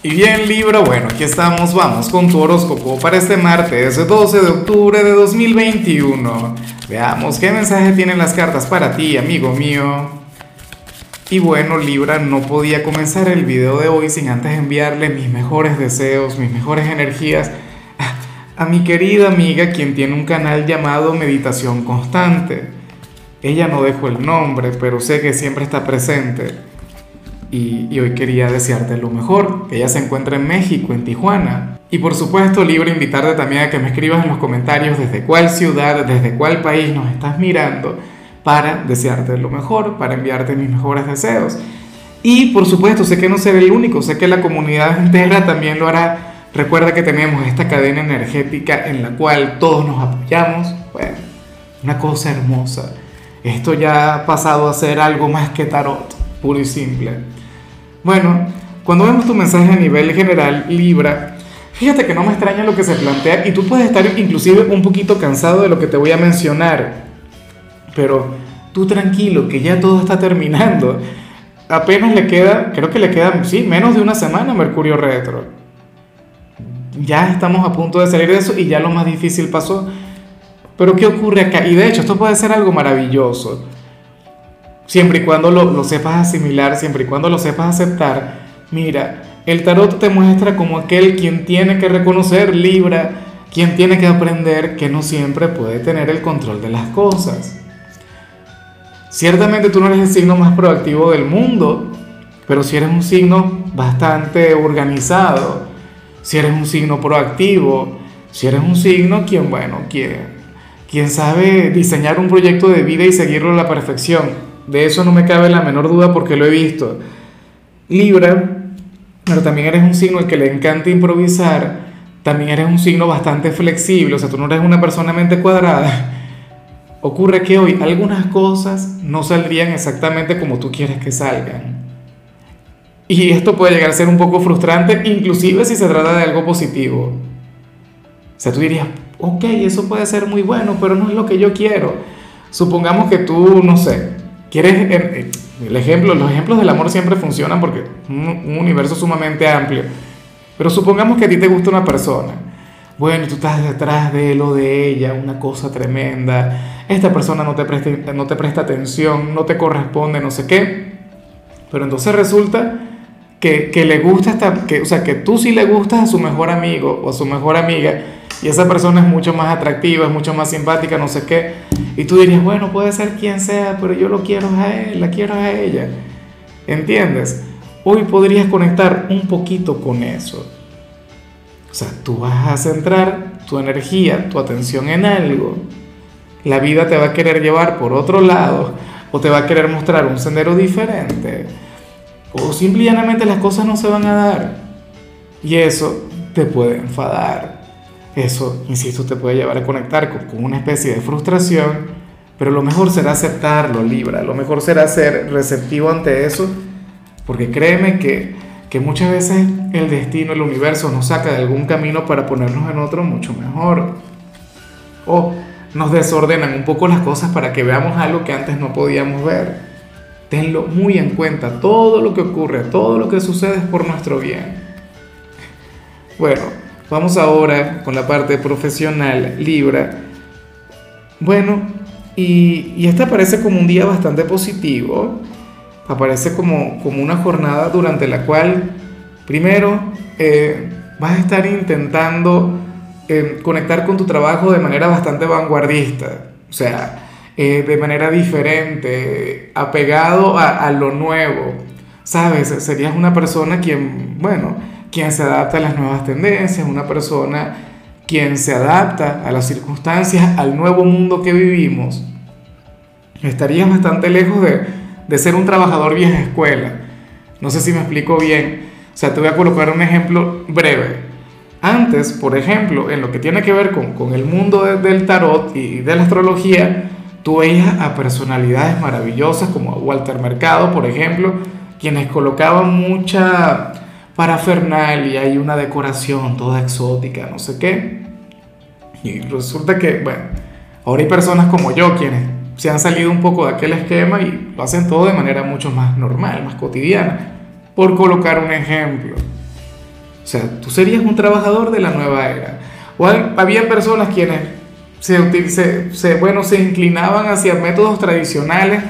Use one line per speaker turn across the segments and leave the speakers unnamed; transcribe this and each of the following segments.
Y bien Libra, bueno, aquí estamos, vamos con tu horóscopo para este martes 12 de octubre de 2021. Veamos qué mensaje tienen las cartas para ti, amigo mío. Y bueno, Libra, no podía comenzar el video de hoy sin antes enviarle mis mejores deseos, mis mejores energías a mi querida amiga quien tiene un canal llamado Meditación Constante. Ella no dejó el nombre, pero sé que siempre está presente y, hoy quería desearte lo mejor, que ella se encuentra en México, en Tijuana. Y por supuesto, libre invitarte también a que me escribas en los comentarios desde cuál ciudad, desde cuál país nos estás mirando para desearte lo mejor, para enviarte mis mejores deseos. Y por supuesto, sé que no seré el único, sé que la comunidad entera también lo hará. Recuerda que tenemos esta cadena energética en la cual todos nos apoyamos. Bueno, una cosa hermosa. Esto ya ha pasado a ser algo más que tarot, puro y simple. Bueno, cuando vemos tu mensaje a nivel general, Libra, fíjate que no me extraña lo que se plantea y tú puedes estar inclusive un poquito cansado de lo que te voy a mencionar, pero tú tranquilo, que ya todo está terminando. Apenas le queda, creo que le queda, sí, menos de una semana Mercurio retro. Ya estamos a punto de salir de eso y ya lo más difícil pasó. Pero ¿qué ocurre acá? Y de hecho, esto puede ser algo maravilloso siempre y cuando lo, sepas asimilar, siempre y cuando lo sepas aceptar, mira, el tarot te muestra como aquel quien tiene que reconocer, Libra, quien tiene que aprender que no siempre puede tener el control de las cosas. Ciertamente tú no eres el signo más proactivo del mundo, pero si eres un signo bastante organizado, si eres un signo proactivo, si eres un signo quien, bueno, quien, quien sabe diseñar un proyecto de vida y seguirlo a la perfección, de eso no me cabe la menor duda porque lo he visto. Libra, pero también eres un signo al que le encanta improvisar, también eres un signo bastante flexible, o sea, tú no eres una persona mente cuadrada. Ocurre que hoy algunas cosas no saldrían exactamente como tú quieres que salgan. Y esto puede llegar a ser un poco frustrante, inclusive si se trata de algo positivo. O sea, tú dirías, ok, eso puede ser muy bueno, pero no es lo que yo quiero. Supongamos que tú, no sé, quieres, eh, el ejemplo, los ejemplos del amor siempre funcionan porque un, un universo sumamente amplio. Pero supongamos que a ti te gusta una persona. Bueno, tú estás detrás de lo de ella, una cosa tremenda. Esta persona no te presta, no te presta atención, no te corresponde, no sé qué. Pero entonces resulta que, que le gusta esta, que, o sea, que tú sí le gustas a su mejor amigo o a su mejor amiga y esa persona es mucho más atractiva, es mucho más simpática, no sé qué, y tú dirías, bueno, puede ser quien sea, pero yo lo quiero a él, la quiero a ella. ¿Entiendes? Hoy podrías conectar un poquito con eso. O sea, tú vas a centrar tu energía, tu atención en algo. La vida te va a querer llevar por otro lado o te va a querer mostrar un sendero diferente. O simplemente las cosas no se van a dar. Y eso te puede enfadar. Eso, insisto, te puede llevar a conectar con, una especie de frustración, pero lo mejor será aceptarlo, Libra, lo mejor será ser receptivo ante eso, porque créeme que, que muchas veces el destino, el universo nos saca de algún camino para ponernos en otro mucho mejor. O nos desordenan un poco las cosas para que veamos algo que antes no podíamos ver. Tenlo muy en cuenta, todo lo que ocurre, todo lo que sucede es por nuestro bien. Bueno, Vamos ahora con la parte profesional, Libra. Bueno, y, esta parece como un día bastante positivo. Aparece como, como una jornada durante la cual, primero, eh, vas a estar intentando eh, conectar con tu trabajo de manera bastante vanguardista. O sea, eh, de manera diferente, apegado a, lo nuevo. ¿Sabes? Serías una persona quien, bueno, quien se adapta a las nuevas tendencias, una persona quien se adapta a las circunstancias, al nuevo mundo que vivimos, estarías bastante lejos de, de ser un trabajador vieja escuela. No sé si me explico bien. O sea, te voy a colocar un ejemplo breve. Antes, por ejemplo, en lo que tiene que ver con, con el mundo del tarot y de la astrología, tú veías a personalidades maravillosas como Walter Mercado, por ejemplo, quienes colocaban mucha parafernalia y una decoración toda exótica, no sé qué. Y resulta que, bueno, ahora hay personas como yo quienes se han salido un poco de aquel esquema y lo hacen todo de manera mucho más normal, más cotidiana, por colocar un ejemplo. O sea, tú serías un trabajador de la nueva era. O había personas quienes se, se, bueno, se inclinaban hacia métodos tradicionales,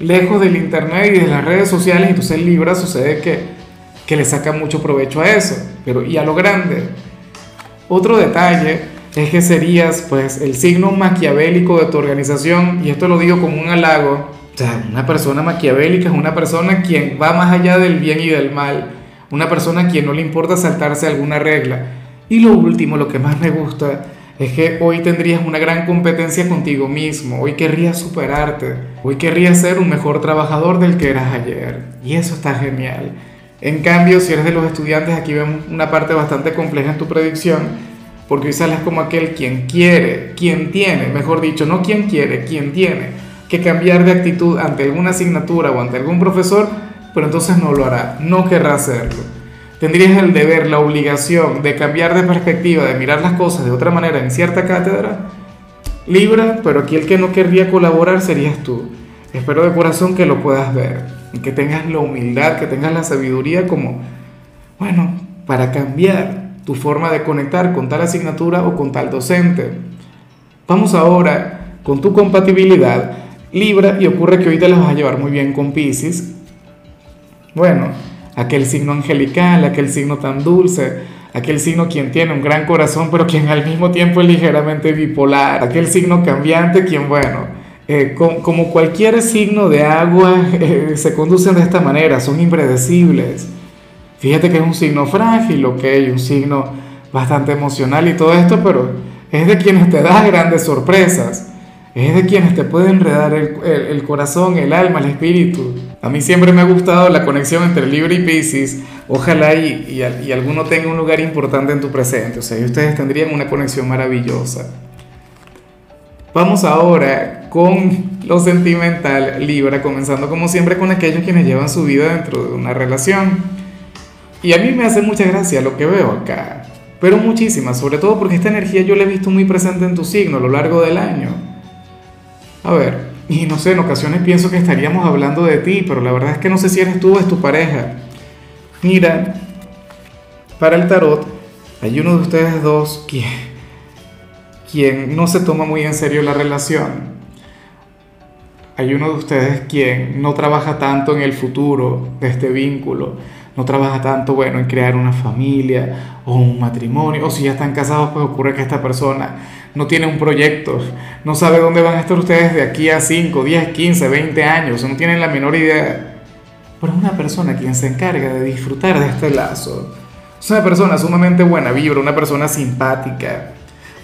lejos del Internet y de las redes sociales, entonces Libra sucede que, que le saca mucho provecho a eso, pero y a lo grande. Otro detalle es que serías pues el signo maquiavélico de tu organización, y esto lo digo como un halago, o una persona maquiavélica es una persona quien va más allá del bien y del mal, una persona quien no le importa saltarse alguna regla. Y lo último, lo que más me gusta, es que hoy tendrías una gran competencia contigo mismo, hoy querrías superarte, hoy querrías ser un mejor trabajador del que eras ayer. Y eso está genial. En cambio, si eres de los estudiantes, aquí vemos una parte bastante compleja en tu predicción, porque hoy sales como aquel quien quiere, quien tiene, mejor dicho, no quien quiere, quien tiene que cambiar de actitud ante alguna asignatura o ante algún profesor, pero entonces no lo hará, no querrá hacerlo. Tendrías el deber, la obligación de cambiar de perspectiva, de mirar las cosas de otra manera en cierta cátedra, Libra, pero aquí el que no querría colaborar serías tú. Espero de corazón que lo puedas ver, que tengas la humildad, que tengas la sabiduría como, bueno, para cambiar tu forma de conectar con tal asignatura o con tal docente. Vamos ahora con tu compatibilidad Libra y ocurre que hoy te las vas a llevar muy bien con Pisces. Bueno, aquel signo angelical, aquel signo tan dulce, aquel signo quien tiene un gran corazón pero quien al mismo tiempo es ligeramente bipolar, aquel signo cambiante quien, bueno, eh, como cualquier signo de agua eh, se conducen de esta manera, son impredecibles. Fíjate que es un signo frágil, ok, un signo bastante emocional y todo esto, pero es de quienes te da grandes sorpresas es de quienes te pueden enredar el, corazón, el alma, el espíritu. A mí siempre me ha gustado la conexión entre Libra y Pisces. Ojalá y, y, alguno tenga un lugar importante en tu presente. O sea, y ustedes tendrían una conexión maravillosa. Vamos ahora con lo sentimental Libra, comenzando como siempre con aquellos quienes llevan su vida dentro de una relación. Y a mí me hace mucha gracia lo que veo acá, pero muchísimas, sobre todo porque esta energía yo la he visto muy presente en tu signo a lo largo del año. A ver, y no sé, en ocasiones pienso que estaríamos hablando de ti, pero la verdad es que no sé si eres tú o es tu pareja. Mira, para el tarot hay uno de ustedes dos quien, quien no se toma muy en serio la relación. Hay uno de ustedes quien no trabaja tanto en el futuro de este vínculo, no trabaja tanto, bueno, en crear una familia o un matrimonio, o si ya están casados, pues ocurre que esta persona no tiene un proyecto, no sabe dónde van a estar ustedes de aquí a 5, 10, 15, 20 años, no tienen la menor idea. Pero es una persona quien se encarga de disfrutar de este lazo. Es una persona sumamente buena vibra, una persona simpática,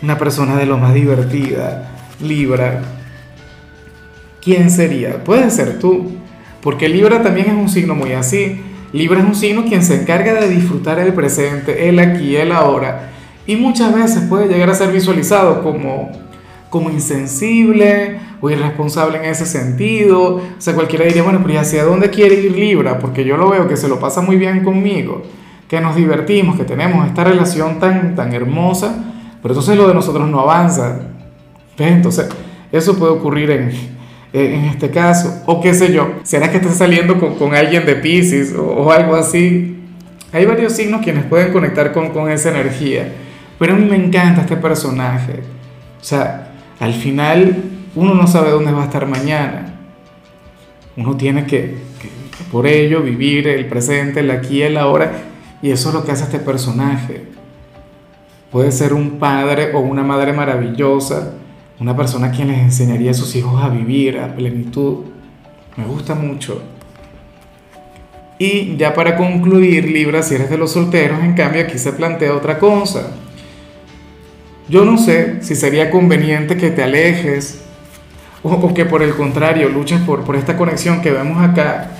una persona de lo más divertida, Libra. ¿Quién sería? Puede ser tú, porque Libra también es un signo muy así. Libra es un signo quien se encarga de disfrutar el presente, el aquí, el ahora y muchas veces puede llegar a ser visualizado como, como insensible o irresponsable en ese sentido. O sea, cualquiera diría, bueno, pero ¿y hacia dónde quiere ir Libra? Porque yo lo veo que se lo pasa muy bien conmigo, que nos divertimos, que tenemos esta relación tan, tan hermosa, pero entonces lo de nosotros no avanza. Entonces, eso puede ocurrir en, en este caso. O qué sé yo, ¿será que estás saliendo con, con alguien de Pisces o, o, algo así? Hay varios signos quienes pueden conectar con, con esa energía. Pero a mí me encanta este personaje. O sea, al final uno no sabe dónde va a estar mañana. Uno tiene que, por ello vivir el presente, el aquí el ahora. Y eso es lo que hace este personaje. Puede ser un padre o una madre maravillosa, una persona quien les enseñaría a sus hijos a vivir a plenitud. Me gusta mucho. Y ya para concluir, Libra, si eres de los solteros, en cambio aquí se plantea otra cosa. Yo no sé si sería conveniente que te alejes o, que por el contrario luches por, por esta conexión que vemos acá.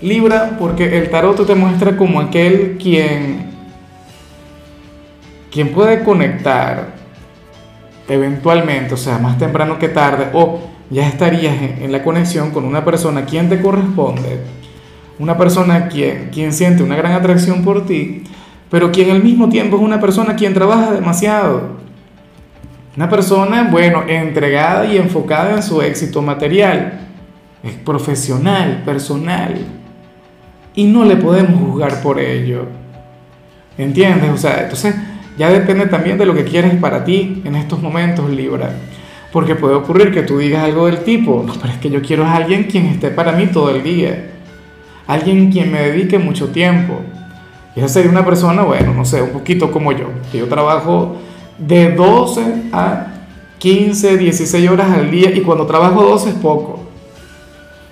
Libra, porque el tarot te muestra como aquel quien, quien puede conectar eventualmente, o sea, más temprano que tarde, o ya estarías en, la conexión con una persona quien te corresponde, una persona quien, quien siente una gran atracción por ti, pero quien al mismo tiempo es una persona quien trabaja demasiado una persona, bueno, entregada y enfocada en su éxito material, es profesional, personal, y no le podemos juzgar por ello. ¿Entiendes? O sea, entonces ya depende también de lo que quieres para ti en estos momentos, Libra. Porque puede ocurrir que tú digas algo del tipo, no, pero es que yo quiero a alguien quien esté para mí todo el día. Alguien quien me dedique mucho tiempo. Y esa sería una persona, bueno, no sé, un poquito como yo. Que yo trabajo de 12 a 15, 16 horas al día y cuando trabajo 12 es poco.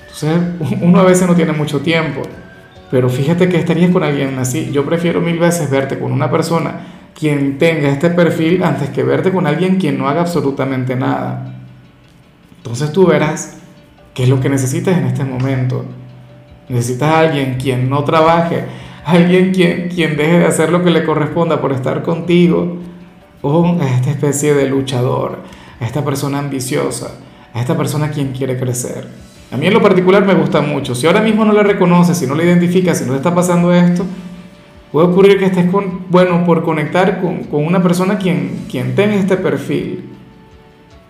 Entonces uno a veces no tiene mucho tiempo. Pero fíjate que estarías con alguien así. Yo prefiero mil veces verte con una persona quien tenga este perfil antes que verte con alguien quien no haga absolutamente nada. Entonces tú verás qué es lo que necesitas en este momento. Necesitas a alguien quien no trabaje, alguien quien, quien deje de hacer lo que le corresponda por estar contigo, o a esta especie de luchador, a esta persona ambiciosa, a esta persona quien quiere crecer. A mí en lo particular me gusta mucho. Si ahora mismo no le reconoces, si no le identificas, si no le está pasando esto, puede ocurrir que estés con, bueno, por conectar con, con una persona quien, quien tenga este perfil.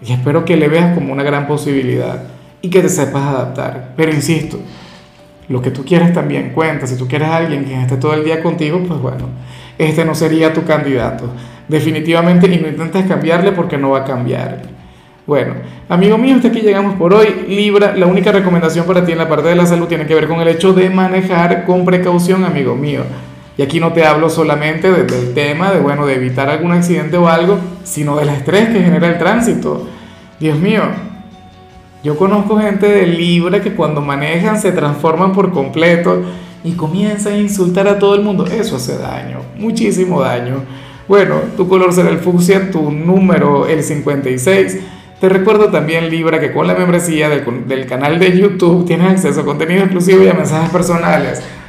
Y espero que le veas como una gran posibilidad y que te sepas adaptar. Pero insisto, lo que tú quieres también cuenta. Si tú quieres a alguien que esté todo el día contigo, pues bueno, este no sería tu candidato. Definitivamente, y no intentes cambiarle porque no va a cambiar. Bueno, amigo mío, hasta aquí llegamos por hoy. Libra, la única recomendación para ti en la parte de la salud tiene que ver con el hecho de manejar con precaución, amigo mío. Y aquí no te hablo solamente del tema de, bueno, de evitar algún accidente o algo, sino del estrés que genera el tránsito. Dios mío, yo conozco gente de Libra que cuando manejan se transforman por completo y comienzan a insultar a todo el mundo. Eso hace daño, muchísimo daño. Bueno, tu color será el fucsia, tu número el 56. Te recuerdo también, Libra, que con la membresía del, canal de YouTube tienes acceso a contenido exclusivo y a mensajes personales.